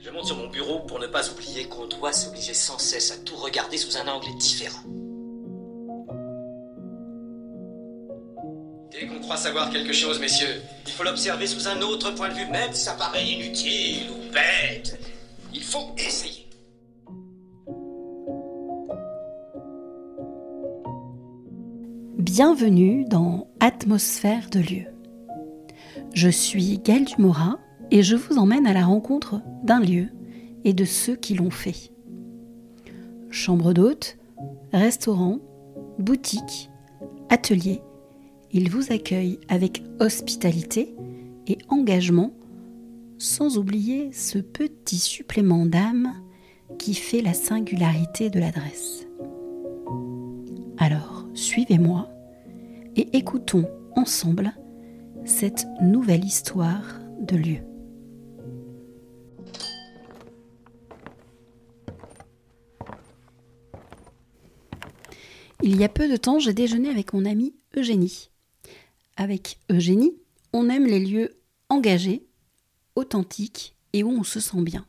Je monte sur mon bureau pour ne pas oublier qu'on doit s'obliger sans cesse à tout regarder sous un angle différent. Dès qu'on croit savoir quelque chose, messieurs, il faut l'observer sous un autre point de vue, même si ça paraît inutile ou bête. Il faut essayer. Bienvenue dans Atmosphère de lieu. Je suis Gaëlle Dumora et je vous emmène à la rencontre d'un lieu et de ceux qui l'ont fait. Chambre d'hôte, restaurant, boutique, atelier, il vous accueille avec hospitalité et engagement, sans oublier ce petit supplément d'âme qui fait la singularité de l'adresse. Alors, suivez-moi et écoutons ensemble cette nouvelle histoire de lieu. Il y a peu de temps, j'ai déjeuné avec mon amie Eugénie. Avec Eugénie, on aime les lieux engagés, authentiques et où on se sent bien.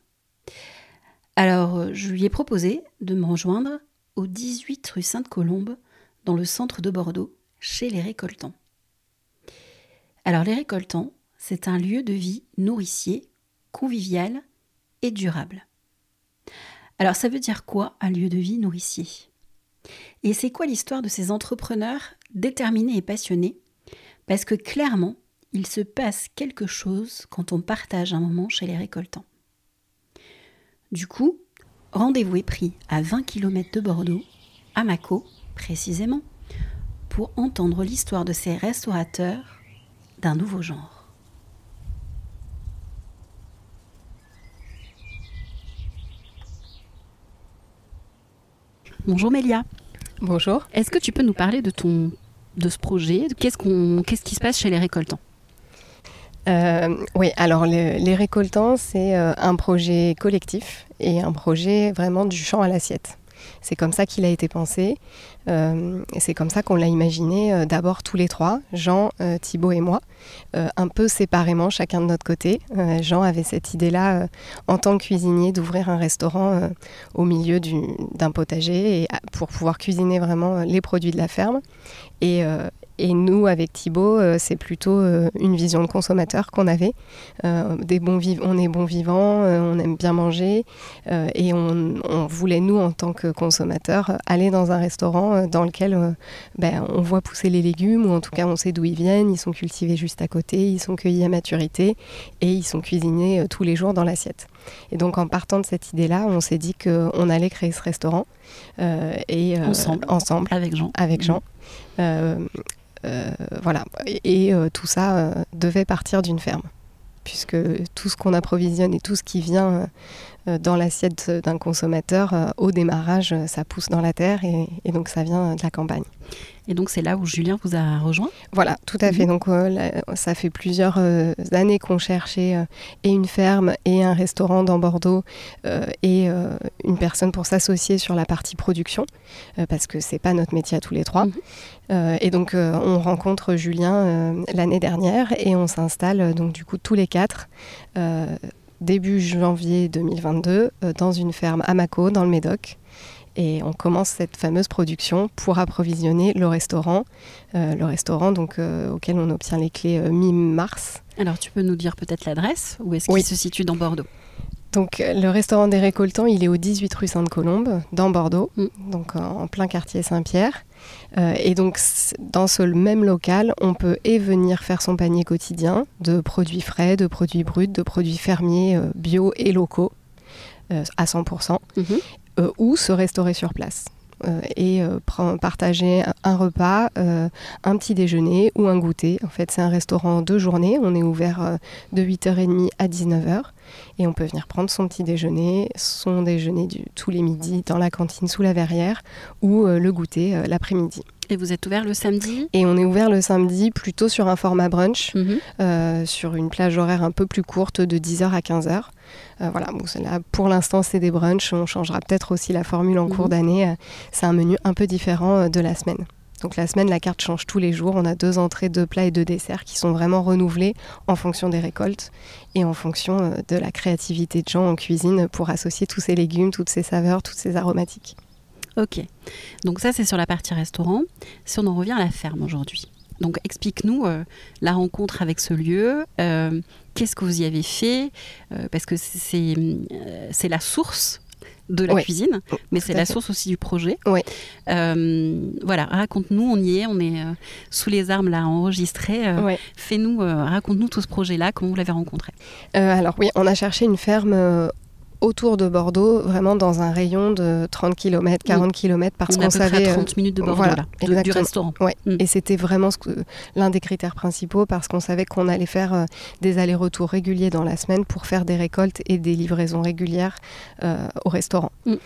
Alors, je lui ai proposé de me rejoindre au 18 rue Sainte-Colombe, dans le centre de Bordeaux, chez les récoltants. Alors, les récoltants, c'est un lieu de vie nourricier, convivial et durable. Alors, ça veut dire quoi un lieu de vie nourricier? Et c'est quoi l'histoire de ces entrepreneurs déterminés et passionnés? Parce que clairement, il se passe quelque chose quand on partage un moment chez les récoltants. Du coup, rendez-vous est pris à 20 km de Bordeaux, à Mâcon précisément, pour entendre l'histoire de ces restaurateurs d'un nouveau genre. Bonjour Mélia. Bonjour. Est-ce que tu peux nous parler de ton de ce projet? Qu'est-ce qu'on qu'est-ce qui se passe chez les récoltants? Euh, oui, alors le- les récoltants, c'est euh, un projet collectif et un projet vraiment du champ à l'assiette. C'est comme ça qu'il a été pensé euh, c'est comme ça qu'on l'a imaginé euh, d'abord tous les trois, Jean, euh, Thibaut et moi, un peu séparément, chacun de notre côté. Jean avait cette idée-là en tant que cuisinier d'ouvrir un restaurant au milieu du- d'un potager à- pour pouvoir cuisiner vraiment les produits de la ferme. Et nous, avec Thibaut, euh, c'est plutôt euh, une vision de consommateur qu'on avait. Euh, des bons on est bons vivants, euh, on aime bien manger, et on, on voulait, nous, en tant que consommateurs, aller dans un restaurant dans lequel ben, on voit pousser les légumes, ou en tout cas on sait d'où ils viennent, ils sont cultivés juste à côté, ils sont cueillis à maturité, et ils sont cuisinés tous les jours dans l'assiette. Et donc en partant de cette idée-là, on s'est dit qu'on allait créer ce restaurant. et, Ensemble. ensemble avec Jean avec Jean. Euh, euh, voilà. Et, euh, tout ça euh, devait partir d'une ferme. Puisque tout ce qu'on approvisionne et tout ce qui vient euh, dans l'assiette d'un consommateur, euh, au démarrage, euh, ça pousse dans la terre et, et donc ça vient de la campagne. Et donc c'est là où Julien vous a rejoint? Voilà, tout à fait. Mhm. Donc euh, là, ça fait plusieurs euh, années qu'on cherchait euh, et une ferme et un restaurant dans Bordeaux et une personne pour s'associer sur la partie production parce que c'est pas notre métier à tous les trois. Mhm. Et donc on rencontre Julien l'année dernière et on s'installe donc du coup tous les quatre. Début janvier 2022, euh, dans une ferme à Mâcon, dans le Médoc. Et on commence cette fameuse production pour approvisionner le restaurant euh, le restaurant donc, euh, auquel on obtient les clés euh, mi-mars. Alors tu peux nous dire peut-être l'adresse Où est-ce qu'il Oui. se situe dans Bordeaux? Donc le restaurant des récoltants, il est au 18 rue Sainte-Colombe, dans Bordeaux, Mm. donc en, plein quartier Saint-Pierre. Euh, et donc dans ce même local, on peut et venir faire son panier quotidien de produits frais, de produits bruts, de produits fermiers euh, bio et locaux euh, à 100%, Mhm. euh, ou se restaurer sur place. euh, et euh, partager un- repas, euh, un petit déjeuner ou un goûter. En fait, c'est un restaurant de journée. On est ouvert euh, de 8h30 à 19h et on peut venir prendre son petit déjeuner, son déjeuner du, tous les midis dans la cantine sous la verrière ou euh, le goûter euh, l'après-midi. Et vous êtes ouvert le samedi? Et on est ouvert le samedi plutôt sur un format brunch, Mhm. euh, sur une plage horaire un peu plus courte de 10h à 15h. Euh, voilà, bon, c'est là, pour l'instant c'est des brunchs, on changera peut-être aussi la formule en Mhm. cours d'année. C'est un menu un peu différent de la semaine. Donc la semaine, la carte change tous les jours. On a deux entrées, deux plats et deux desserts qui sont vraiment renouvelés en fonction des récoltes et en fonction euh, de la créativité de gens en cuisine pour associer tous ces légumes, toutes ces saveurs, toutes ces aromatiques. Ok. Donc ça, c'est sur la partie restaurant. Si on en revient à la ferme aujourd'hui. Donc explique-nous euh, la rencontre avec ce lieu, euh, qu'est-ce que vous y avez fait, parce que c'est c'est la source de la cuisine, mais c'est la source aussi du projet. Oui. Euh, voilà, raconte-nous, on y est, on est euh, sous les armes là, enregistrés. Euh, fais-nous, raconte-nous tout ce projet-là, comment vous l'avez rencontré? alors oui, on a cherché une ferme autour de Bordeaux, vraiment dans un rayon de 30 km, 40 km, parce qu'on savait... Près 30 minutes de Bordeaux, voilà, là, du restaurant. Ouais. Mm. Et c'était vraiment l'un des critères principaux, parce qu'on savait qu'on allait faire des allers-retours réguliers dans la semaine pour faire des récoltes et des livraisons régulières au restaurant. Mm.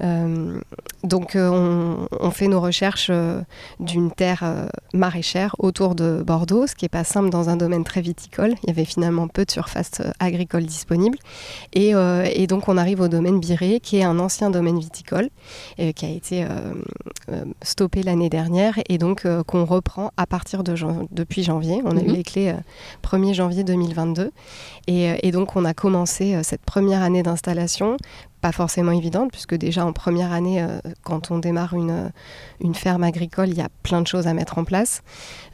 Euh, donc euh, on, fait nos recherches euh, d'une terre maraîchère autour de Bordeaux, ce qui n'est pas simple dans un domaine très viticole. Il y avait finalement peu de surface agricole disponible. Et, donc on arrive au domaine Biré, qui est un ancien domaine viticole, qui a été stoppé l'année dernière et donc qu'on reprend à partir de depuis janvier. On a eu mhm. les clés 1er janvier 2022. Et, et, donc on a commencé cette première année d'installation pas forcément évidente, puisque déjà en première année, euh, quand on démarre une, euh, une, ferme agricole, il y a plein de choses à mettre en place.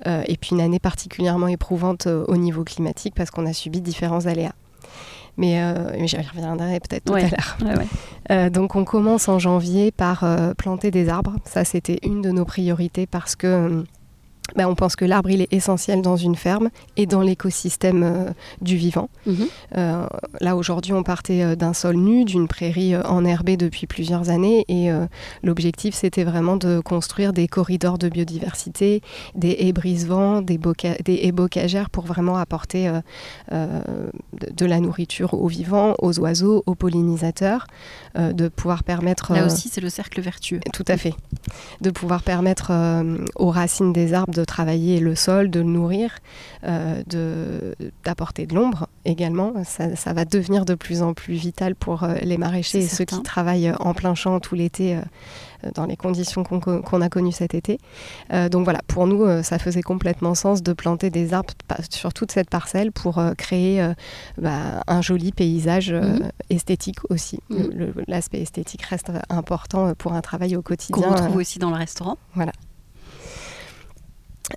Euh, et puis une année particulièrement éprouvante au niveau climatique, parce qu'on a subi différents aléas. Mais, j'y reviendrai peut-être tout à l'heure. donc on commence en janvier par planter des arbres. Ça, c'était une de nos priorités parce que ben, on pense que l'arbre il est essentiel dans une ferme et dans l'écosystème euh, du vivant. Mhm. Euh, là aujourd'hui on partait euh, d'un sol nu, d'une prairie enherbée depuis plusieurs années et l'objectif c'était vraiment de construire des corridors de biodiversité, des haies brise-vent, des, des, haies bocagères pour vraiment apporter de, la nourriture aux vivants, aux oiseaux, aux pollinisateurs, de pouvoir permettre... Là aussi c'est le cercle vertueux. Tout à fait. De pouvoir permettre aux racines des arbres de travailler le sol, de le nourrir, euh, d'apporter de, l'ombre également. Ça, va devenir de plus en plus vital pour euh, les maraîchers et ceux qui travaillent en plein champ tout l'été. Euh, dans les conditions qu'on a connues cet été. donc voilà, pour nous, ça faisait complètement sens de planter des arbres sur toute cette parcelle pour créer bah, un joli paysage mhm. esthétique aussi. Mhm. L'aspect esthétique reste important pour un travail au quotidien. Qu'on retrouve aussi dans le restaurant. Voilà.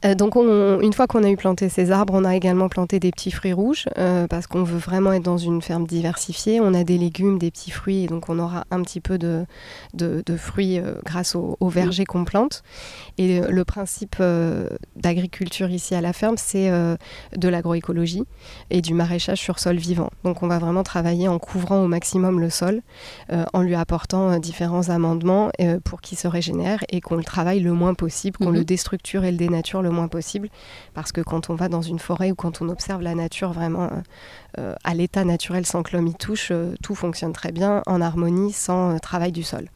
Euh, donc, une fois qu'on a eu planté ces arbres, on a également planté des petits fruits rouges euh, parce qu'on veut vraiment être dans une ferme diversifiée. On a des légumes, des petits fruits, et donc on aura un petit peu de, fruits euh, grâce au, au verger qu'on plante. Et le principe d'agriculture ici à la ferme, c'est de l'agroécologie et du maraîchage sur sol vivant. Donc, on va vraiment travailler en couvrant au maximum le sol, en lui apportant différents amendements pour qu'il se régénère et qu'on le travaille le moins possible, qu'on le mhm. déstructure et le dénature le moins possible. Parce que quand on va dans une forêt ou quand on observe la nature vraiment euh, euh, à l'état naturel sans que l'homme y touche, euh, tout fonctionne très bien en harmonie sans travail du sol.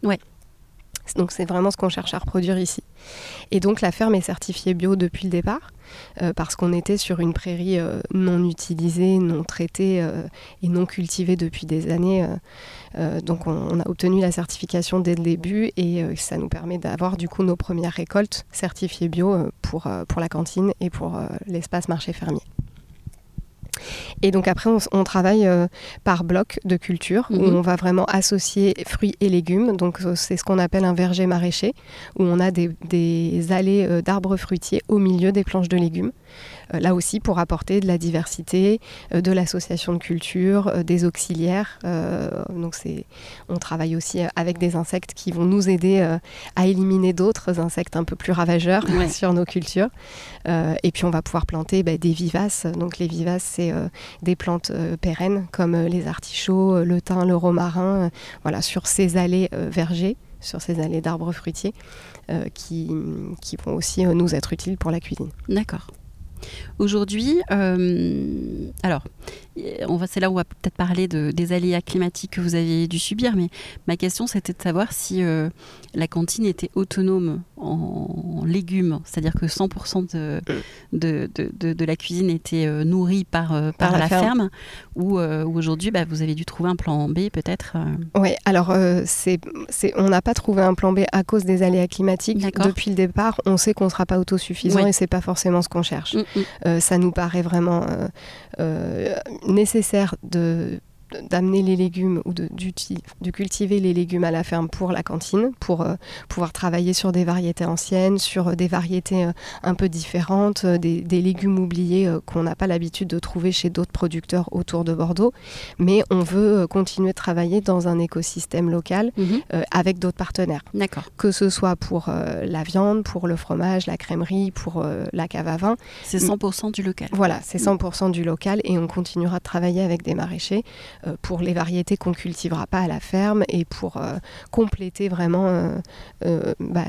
Donc c'est vraiment ce qu'on cherche à reproduire ici. Et donc la ferme est certifiée bio depuis le départ, euh, parce qu'on était sur une prairie euh, non utilisée, non traitée euh, et non cultivée depuis des années. donc on, a obtenu la certification dès le début et ça nous permet d'avoir du coup nos premières récoltes certifiées bio pour, pour la cantine et pour l'espace marché fermier. Et donc après, on, travaille euh, par bloc de culture où mhm. on va vraiment associer fruits et légumes. Donc euh, c'est ce qu'on appelle un verger maraîcher où on a des, allées euh, d'arbres fruitiers au milieu des planches de légumes. Euh, là aussi pour apporter de la diversité, euh, de l'association de culture, euh, des auxiliaires. donc c'est, on travaille aussi avec des insectes qui vont nous aider à éliminer d'autres insectes un peu plus ravageurs sur nos cultures. et puis on va pouvoir planter bah, des vivaces. Donc les vivaces, c'est des plantes pérennes comme les artichauts, le thym, le romarin, voilà, sur ces allées vergers sur ces allées d'arbres fruitiers qui, qui, vont aussi nous être utiles pour la cuisine. D'accord. Aujourd'hui, euh, alors, on va, c'est là où on va peut-être parler de, des aléas climatiques que vous avez dû subir, mais ma question c'était de savoir si euh, la cantine était autonome en légumes, c'est-à-dire que 100% de, de, de, de, la cuisine était euh, nourrie par, euh, par, la, ferme, ou, aujourd'hui bah, vous avez dû trouver un plan B peut-être Oui, alors c'est, c'est, on n'a pas trouvé un plan B à cause des aléas climatiques. Depuis le départ, on sait qu'on ne sera pas autosuffisant et c'est pas forcément ce qu'on cherche. Mm, mm. ça nous paraît vraiment nécessaire de d'amener les légumes ou de, de, cultiver les légumes à la ferme pour la cantine, pour euh, pouvoir travailler sur des variétés anciennes, sur euh, des variétés euh, un peu différentes, des, légumes oubliés qu'on n'a pas l'habitude de trouver chez d'autres producteurs autour de Bordeaux. Mais on veut continuer de travailler dans un écosystème local mhm. avec d'autres partenaires. D'accord. Que ce soit pour la viande, pour le fromage, la crèmerie, pour la cave à vin. C'est 100% du local. Voilà, c'est 100% du local et on continuera de travailler avec des maraîchers pour les variétés qu'on cultivera pas à la ferme et pour euh, compléter vraiment euh, bah,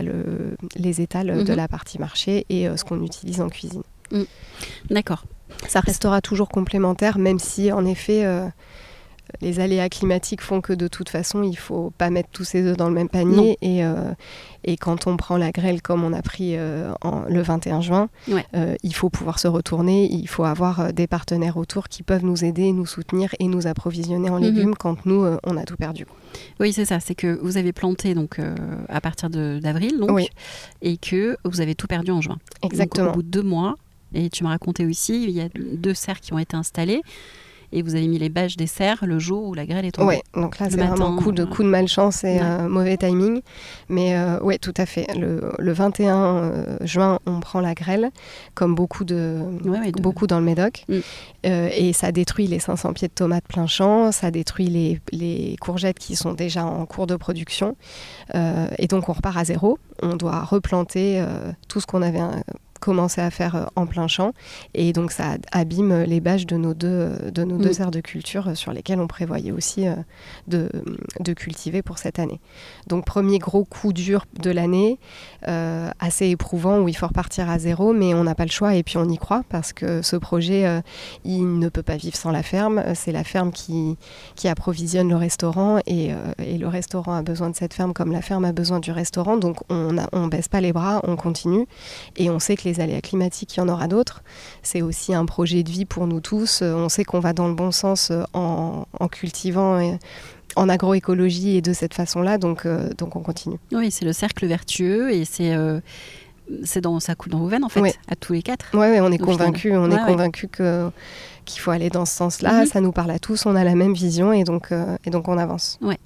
les étals de mhm. la partie marché et ce qu'on utilise en cuisine. Mm. D'accord. Ça restera toujours complémentaire, même si en effet les aléas climatiques font que de toute façon, il faut pas mettre tous ses œufs dans le même panier. Et, euh, et, quand on prend la grêle comme on a pris euh, en, le 21 juin, euh, il faut pouvoir se retourner. Il faut avoir des partenaires autour qui peuvent nous aider, nous soutenir et nous approvisionner en mhm. légumes quand nous, on a tout perdu. Oui, c'est ça. C'est que vous avez planté donc à partir d'avril, donc, et que vous avez tout perdu en juin. Exactement. au bout de deux mois, et tu m'as raconté aussi, il y a deux serres qui ont été installées et vous avez mis les bâches des serres le jour où la grêle est tombée. Oui, donc là c'est vraiment coup de, coup de malchance et euh, mauvais timing. Mais euh, oui, tout à fait. Le, 21 euh, juin, on prend la grêle, comme beaucoup, de, beaucoup dans le Médoc. Mm. et ça détruit les 500 pieds de tomates plein champ, ça détruit les, les courgettes qui sont déjà en cours de production. et donc on repart à zéro. On doit replanter tout ce qu'on avait commencer à faire euh, en plein champ. Et donc ça abîme les bâches de nos deux, euh, de nos deux mm. aires de culture euh, sur lesquelles on prévoyait aussi de, de, cultiver pour cette année. Donc premier gros coup dur de l'année, assez éprouvant où il faut repartir à zéro, mais on n'a pas le choix et puis on y croit parce que ce projet, il ne peut pas vivre sans la ferme. C'est la ferme qui, qui approvisionne le restaurant et, et, le restaurant a besoin de cette ferme comme la ferme a besoin du restaurant. Donc on ne baisse pas les bras, on continue et on sait que les les aléas climatiques, il y en aura d'autres. C'est aussi un projet de vie pour nous tous. Euh, on sait qu'on va dans le bon sens euh, en, cultivant en agroécologie et de cette façon-là, donc, euh, donc on continue. Oui, c'est le cercle vertueux et c'est c'est dans ça coule dans vos veines en fait, à tous les quatre. Oui, ouais, on est convaincus, on est convaincu que qu'il faut aller dans ce sens-là. Mhm. Ça nous parle à tous, on a la même vision et donc et donc on avance. Ouais.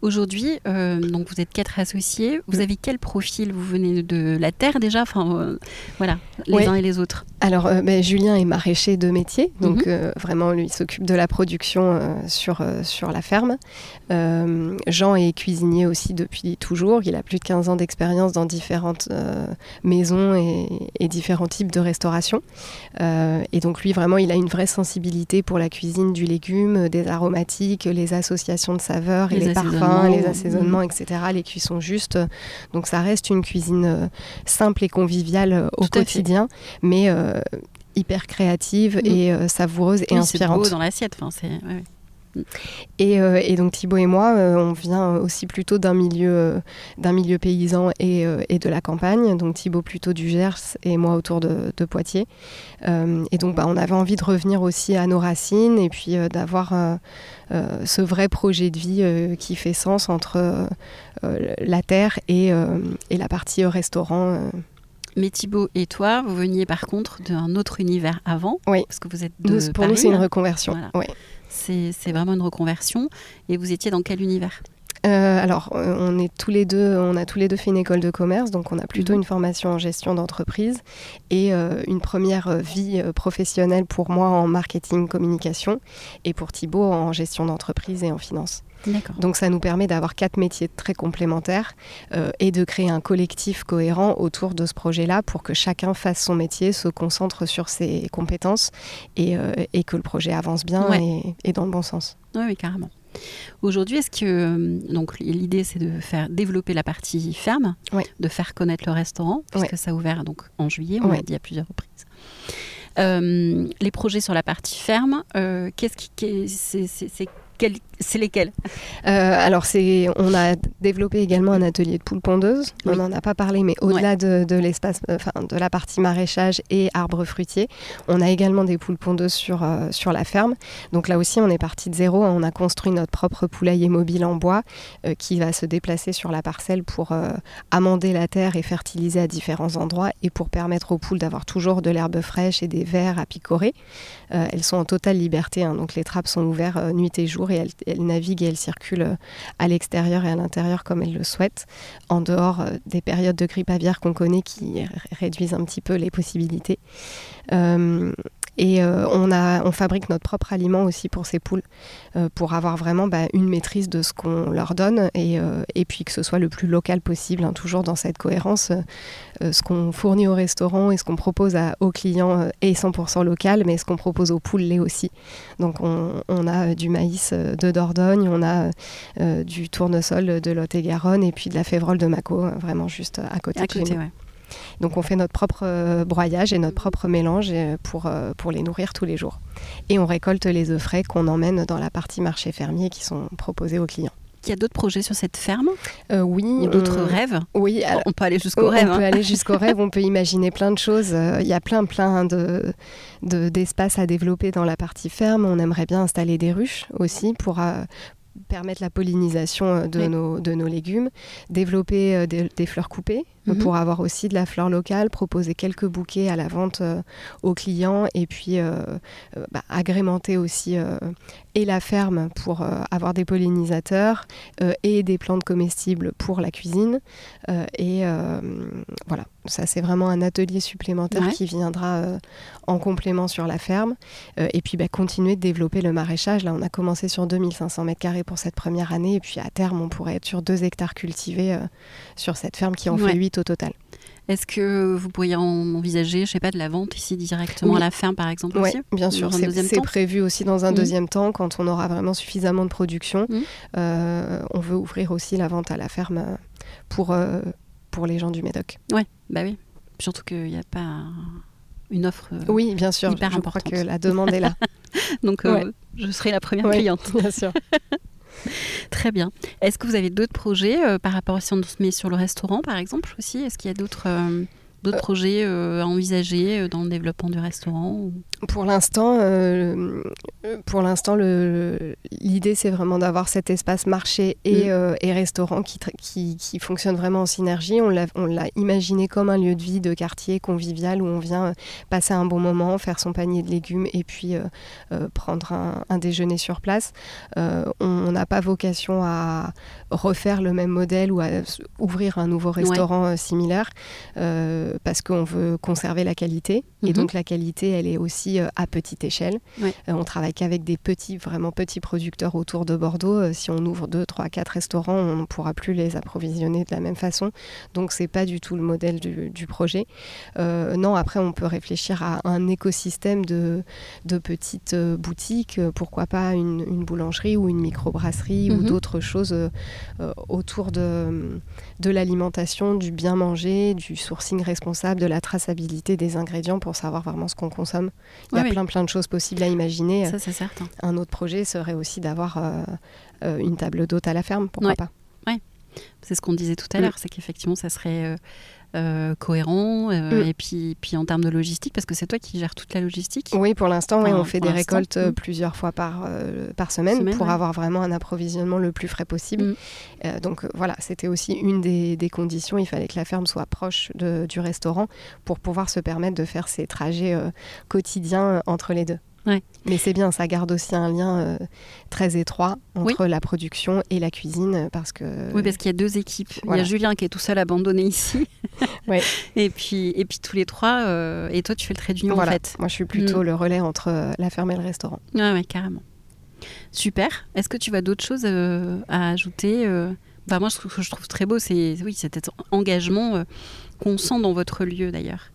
Aujourd'hui, euh, donc vous êtes quatre associés. Vous avez quel profil? Vous venez de la terre déjà? Enfin, euh, voilà, les uns et les autres. Alors, euh, ben, Julien est maraîcher de métier, donc mhm. vraiment, lui, il s'occupe de la production sur, sur la ferme. Jean est cuisinier aussi depuis toujours. Il a plus de 15 ans d'expérience dans différentes maisons et, et, différents types de restauration. et donc, lui, vraiment, il a une vraie sensibilité pour la cuisine du légume, des aromatiques, les associations de saveurs et les parfums, les assaisonnements, mm. etc., les cuissons justes. Donc ça reste une cuisine euh, simple et conviviale euh, au quotidien, mais euh, hyper créative mm. et savoureuse et inspirante. C'est dans l'assiette. Enfin, c'est... Et, et, donc Thibaut et moi, on vient aussi plutôt d'un milieu, d'un milieu paysan et, et, de la campagne. Donc Thibaut plutôt du Gers et moi autour de, de Poitiers. et donc bah, on avait envie de revenir aussi à nos racines et puis d'avoir euh, ce vrai projet de vie euh, qui fait sens entre euh, la terre et, et, la partie restaurant. Mais Thibaut et toi, vous veniez par contre d'un autre univers avant. Oui. Parce que vous êtes de Pour nous, c'est une reconversion. Oui. C'est vraiment une reconversion. Et vous étiez dans quel univers? Euh, alors, euh, on est tous les deux, on a tous les deux fait une école de commerce, donc on a plutôt mhm. une formation en gestion d'entreprise et euh, une première vie professionnelle pour moi en marketing communication et pour Thibaut en gestion d'entreprise et en finance. Donc ça nous permet d'avoir quatre métiers très complémentaires et de créer un collectif cohérent autour de ce projet-là pour que chacun fasse son métier, se concentre sur ses compétences et, que le projet avance bien et, dans le bon sens. Oui, oui carrément. Aujourd'hui, est-ce que euh, donc l'idée c'est de faire développer la partie ferme, de faire connaître le restaurant puisque ça a ouvert donc en juillet, on l'a dit à plusieurs reprises. les projets sur la partie ferme, qu'est-ce qui, c'est c'est lesquels euh, Alors, c'est, on a développé également un atelier de poules pondeuses. On n'en a pas parlé, mais au-delà de, l'espace, euh, enfin, de la partie maraîchage et arbres fruitiers, on a également des poules pondeuses sur, euh, sur la ferme. Donc là aussi, on est parti de zéro. On a construit notre propre poulailler mobile en bois qui va se déplacer sur la parcelle pour amender la terre et fertiliser à différents endroits et pour permettre aux poules d'avoir toujours de l'herbe fraîche et des vers à picorer. elles sont en totale liberté, hein. donc les trappes sont ouvertes nuit et jour et elles, naviguent et elles circulent euh, à l'extérieur et à l'intérieur comme elles le souhaitent, en dehors euh, des périodes de grippe aviaire qu'on connaît qui réduisent un petit peu les possibilités. Euh, et euh, on, a, on fabrique notre propre aliment aussi pour ces poules, euh, pour avoir vraiment bah, une maîtrise de ce qu'on leur donne et, euh, et, puis que ce soit le plus local possible, hein, toujours dans cette cohérence. ce qu'on fournit au restaurant et ce qu'on propose à, aux clients est 100% local, mais ce qu'on propose aux poules l'est aussi. Donc on, on, a du maïs de Dordogne, on a du tournesol de Lot-et-Garonne et puis de la févrole de Mako, vraiment juste à côté, à côté donc on fait notre propre euh, broyage et notre propre mélange euh, pour, euh, pour les nourrir tous les jours. Et on récolte les œufs frais qu'on emmène dans la partie marché fermier qui sont proposés aux clients. Il y a d'autres projets sur cette ferme? Oui. D'autres rêves? Oui. on peut aller jusqu'au rêve. On peut hein. aller jusqu'au rêve, on peut imaginer plein de choses. Il y a plein, plein de, d'espaces à développer dans la partie ferme. On aimerait bien installer des ruches aussi pour, permettre la pollinisation de, nos, de nos légumes, développer des fleurs coupées Mhm. pour avoir aussi de la fleur locale, proposer quelques bouquets à la vente euh, aux clients et puis euh, euh, bah, agrémenter aussi et la ferme pour avoir des pollinisateurs et des plantes comestibles pour la cuisine. et voilà, ça c'est vraiment un atelier supplémentaire qui viendra en complément sur la ferme. et puis bah, continuer de développer le maraîchage. Là, on a commencé sur 2500 m2 pour cette première année et puis à terme, on pourrait être sur 2 hectares cultivés sur cette ferme qui en fait 8 au total. Est-ce que vous pourriez envisager, je sais pas, de la vente ici directement à la ferme, par exemple Oui, bien sûr. C'est prévu aussi dans un mmh. deuxième temps, quand on aura vraiment suffisamment de production. Mmh. Euh, on veut ouvrir aussi la vente à la ferme euh, pour, euh, pour les gens du Médoc. Oui, bah oui. Surtout qu'il n'y a pas une offre oui, bien sûr. hyper je importante. crois que la demande est là. Donc, je serai la première cliente. Bien sûr. Très bien. Est-ce que vous avez d'autres projets euh, par rapport à si on se met sur le restaurant, par exemple, aussi? Est-ce qu'il y a d'autres euh, d'autres euh, projets euh, à envisager euh, dans le développement du restaurant Pour l'instant, pour l'instant, l'idée c'est vraiment d'avoir cet espace marché et, mm. et restaurant qui, qui, qui, fonctionne vraiment en synergie. On l'a imaginé comme un lieu de vie de quartier convivial où on vient passer un bon moment, faire son panier de légumes et puis prendre un, un, déjeuner sur place. on n'a pas vocation à refaire le même modèle ou à ouvrir un nouveau restaurant similaire parce qu'on veut conserver la qualité. Et mhm. donc la qualité, elle est aussi euh, à petite échelle. Euh, on travaille qu'avec des petits, vraiment petits producteurs autour de Bordeaux. Euh, si on ouvre 2, 3, 4 restaurants, on ne pourra plus les approvisionner de la même façon. Donc c'est pas du tout le modèle du, projet. non, après on peut réfléchir à un écosystème de, de petites boutiques. Pourquoi pas une, boulangerie ou une microbrasserie ou mhm. d'autres choses autour de, de l'alimentation, du bien manger, du sourcing responsable responsable de la traçabilité des ingrédients pour savoir vraiment ce qu'on consomme. Il y a plein plein de choses possibles à imaginer. Ça, c'est certain. Un autre projet serait aussi d'avoir euh, euh, une table d'hôte à la ferme, pourquoi pas Oui, c'est ce qu'on disait tout à l'heure, c'est qu'effectivement, ça serait euh, euh, cohérent euh, mm. et puis, puis en termes de logistique parce que c'est toi qui gères toute la logistique Oui, pour l'instant, on fait des récoltes euh, mm. plusieurs fois par, par semaine, pour avoir vraiment un approvisionnement le plus frais possible. Mm. donc voilà, c'était aussi une des, des, conditions. Il fallait que la ferme soit proche de, du restaurant pour pouvoir se permettre de faire ces trajets quotidiens entre les deux. Mais c'est bien, ça garde aussi un lien euh, très étroit entre la production et la cuisine parce que oui, parce qu'il y a deux équipes. Il y a Julien qui est tout seul abandonné ici, et puis et puis tous les trois. Euh, et toi, tu fais le trait d'union en fait. Moi, je suis plutôt mm. le relais entre euh, la ferme et le restaurant. Ouais, ouais carrément. Super. Est-ce que tu as d'autres choses à ajouter bah, moi, ce que je trouve très beau, c'est oui, cet engagement qu'on sent dans votre lieu d'ailleurs.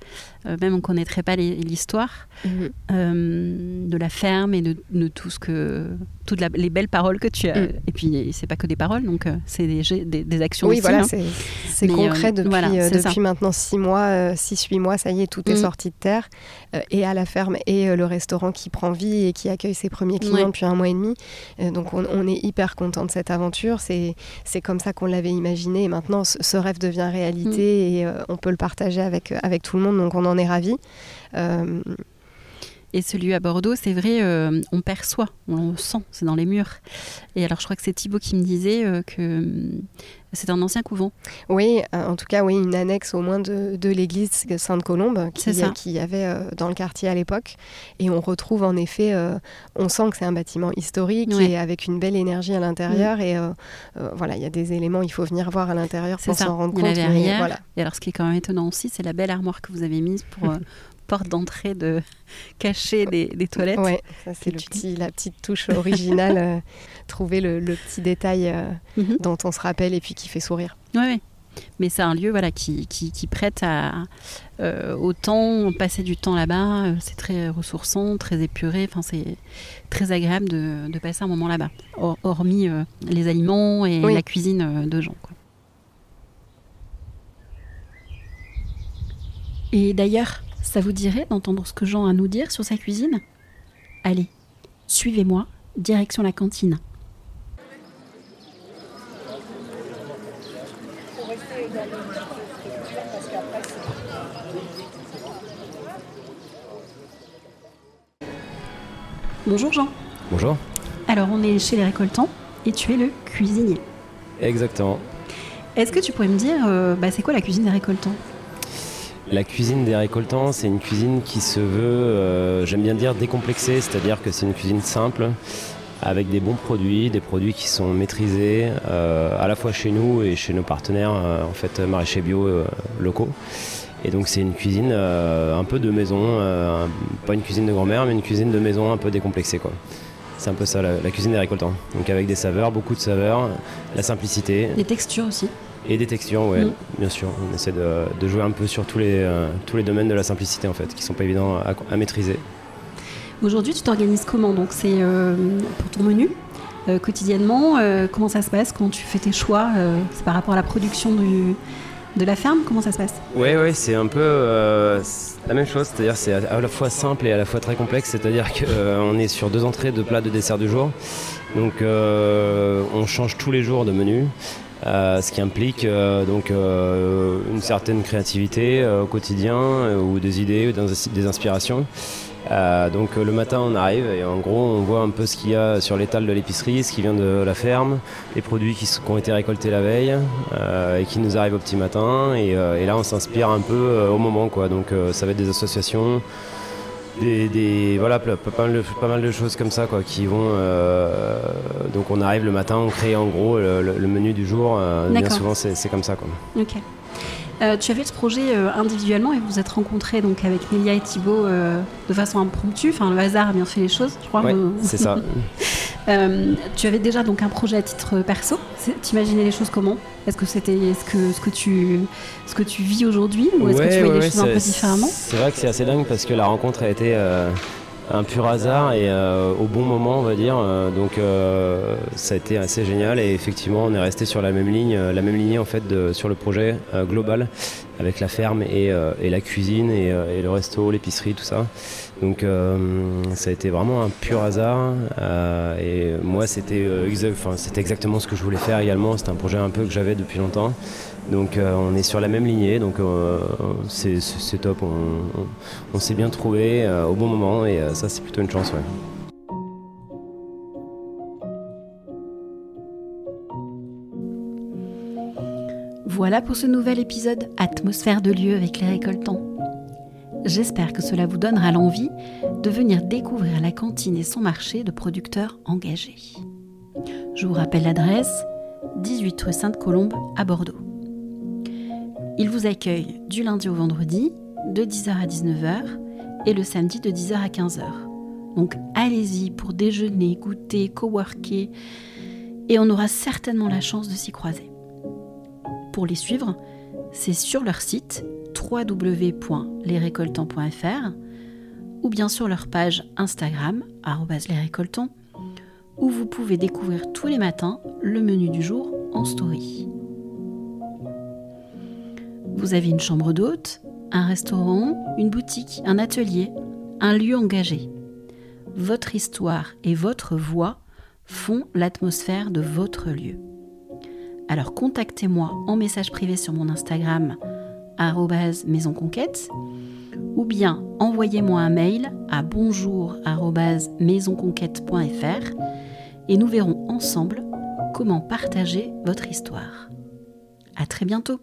Euh, même on ne connaîtrait pas l'histoire Mhm. euh, de la ferme et de, de tout ce que toutes la- les belles paroles que tu as. Mm. Et puis c'est pas que des paroles, donc euh, c'est des, des, des actions Oui, aussi. voilà, hein. c'est Mais, concret euh, depuis, voilà, euh, depuis maintenant 6 mois, 6-8 mois, ça y est, tout est Mm. sorti de terre, euh, et à la ferme, et euh, le restaurant qui prend vie et qui accueille ses premiers clients Ouais. depuis un mois et demi. Euh, donc on, on est hyper content de cette aventure, c'est comme ça qu'on l'avait imaginé, et maintenant ce, rêve devient réalité, Mm. et euh, on peut le partager avec, euh, avec tout le monde, donc on en est ravis. Euh, Et celui à Bordeaux, c'est vrai, euh, on perçoit, on le sent, c'est dans les murs. Et alors je crois que c'est Thibaut qui me disait euh, que hum, c'est un ancien couvent. Oui, euh, en tout cas, oui, une annexe au moins de, de l'église Sainte-Colombe qui, qui avait euh, dans le quartier à l'époque. Et on retrouve en effet, euh, on sent que c'est un bâtiment historique Ouais. Mm. et avec une belle énergie à l'intérieur. Et euh, euh, voilà, il y a des éléments, il faut venir voir à l'intérieur pour s'en rendre Il compte. mais voilà. Et alors ce qui est quand même étonnant aussi, c'est la belle armoire que vous avez mise pour euh, porte d'entrée de cachée des, des toilettes. Ouais, ça c'est le petit, la petite touche originale, euh, trouver le, le petit détail euh, Mhm. dont on se rappelle et puis qui fait sourire. Ouais, ouais. Mais c'est un lieu voilà, qui, qui, qui prête à euh, autant passer du temps là-bas. euh, C'est très ressourçant, très épuré. Enfin, c'est très agréable de, de passer un moment là-bas. Hor- hormis les aliments et Oui. la cuisine de quoi. Et d'ailleurs, ça vous dirait d'entendre ce que Jean a à nous dire sur sa cuisine? Allez, suivez-moi, direction la cantine. Bonjour Jean. Bonjour. Alors on est chez les récoltants et tu es le cuisinier. Exactement. Est-ce que tu pourrais me dire, euh, bah, c'est quoi la cuisine des récoltants? La cuisine des récoltants, c'est une cuisine qui se veut, euh, j'aime bien dire, décomplexée, c'est-à-dire que c'est une cuisine simple, avec des bons produits, des produits qui sont maîtrisés, euh, à la fois chez nous et chez nos partenaires, euh, en fait, maraîchers bio locaux. Et donc c'est une cuisine un peu de maison, pas une cuisine de grand-mère, mais une cuisine de maison un peu décomplexée. quoi. C'est un peu ça, la, la cuisine des récoltants. Donc avec des saveurs, beaucoup de saveurs, la simplicité. Les textures aussi. Et des textures, ouais, Mm. bien sûr. On essaie de, de jouer un peu sur tous les, euh, tous les domaines de la simplicité, en fait, qui sont pas évidents à, à maîtriser. Aujourd'hui, tu t'organises comment? Donc, c'est euh, pour ton menu euh, quotidiennement. comment ça se passe? Comment tu fais tes choix C'est par rapport à la production du, de la ferme? Comment ça se passe? Ouais, ouais, c'est un peu euh, la même chose, c'est-à-dire c'est à la fois simple et à la fois très complexe, c'est-à-dire qu'on est sur deux entrées, deux plats, deux desserts du jour. Donc euh, on change tous les jours de menu. Euh, ce qui implique euh, donc euh, une certaine créativité au quotidien ou des idées, ou des, inspirations. Donc le matin on arrive et en gros on voit un peu ce qu'il y a sur l'étal de l'épicerie, ce qui vient de la ferme, les produits qui, ont été récoltés la veille et qui nous arrivent au petit matin et, et là on s'inspire un peu au moment quoi. Donc ça va être des associations, des, des- voilà pas, mal de, pas mal de choses comme ça quoi qui vont euh, donc on arrive le matin on crée en gros le, menu du jour. euh, bien souvent c'est comme ça quoi. Ok. Euh, tu as fait ce projet euh, individuellement et vous vous êtes rencontrés donc avec Nélia et Thibaut euh, de façon impromptue. Enfin, le hasard a bien fait les choses, je crois. Ouais, c'est ça. Euh, tu avais déjà donc un projet à titre perso. T'imaginais les choses comment? Est-ce que c'était ce que ce que tu ce que tu vis aujourd'hui ou est-ce que tu voyais ouais, les choses un peu différemment? C'est vrai que c'est assez dingue parce que la rencontre a été euh, un pur hasard et euh, au bon moment, on va dire. Donc ça a été assez génial et effectivement, on est resté sur la même ligne, la même lignée en fait de- sur le projet global avec la ferme et, et la cuisine et, et le resto, l'épicerie, tout ça. Donc euh, ça a été vraiment un pur hasard euh, et moi c'était euh, c'était exactement ce que je voulais faire également. C'était un projet un peu que j'avais depuis longtemps. Donc on est sur la même lignée, donc c'est top. On, s'est bien trouvé au bon moment et ça c'est plutôt une chance. Voilà pour ce nouvel épisode Atmosphère de lieu avec les récoltants. J'espère que cela vous donnera l'envie de venir découvrir la cantine et son marché de producteurs engagés. Je vous rappelle l'adresse 18 rue Sainte-Colombe à Bordeaux. Il vous accueille du lundi au vendredi de 10h à 19h et le samedi de 10h à 15h. Donc allez-y pour déjeuner, goûter, coworker et on aura certainement la chance de s'y croiser. Pour les suivre, c'est sur leur site www.lesrécoltants.fr ou bien sur leur page Instagram, lesrécoltants, où vous pouvez découvrir tous les matins le menu du jour en story. Vous avez une chambre d'hôte, un restaurant, une boutique, un atelier, un lieu engagé. Votre histoire et votre voix font l'atmosphère de votre lieu. Alors contactez-moi en message privé sur mon Instagram maisonconquête ou bien envoyez-moi un mail à bonjour@maisonconquête.fr et nous verrons ensemble comment partager votre histoire. À très bientôt.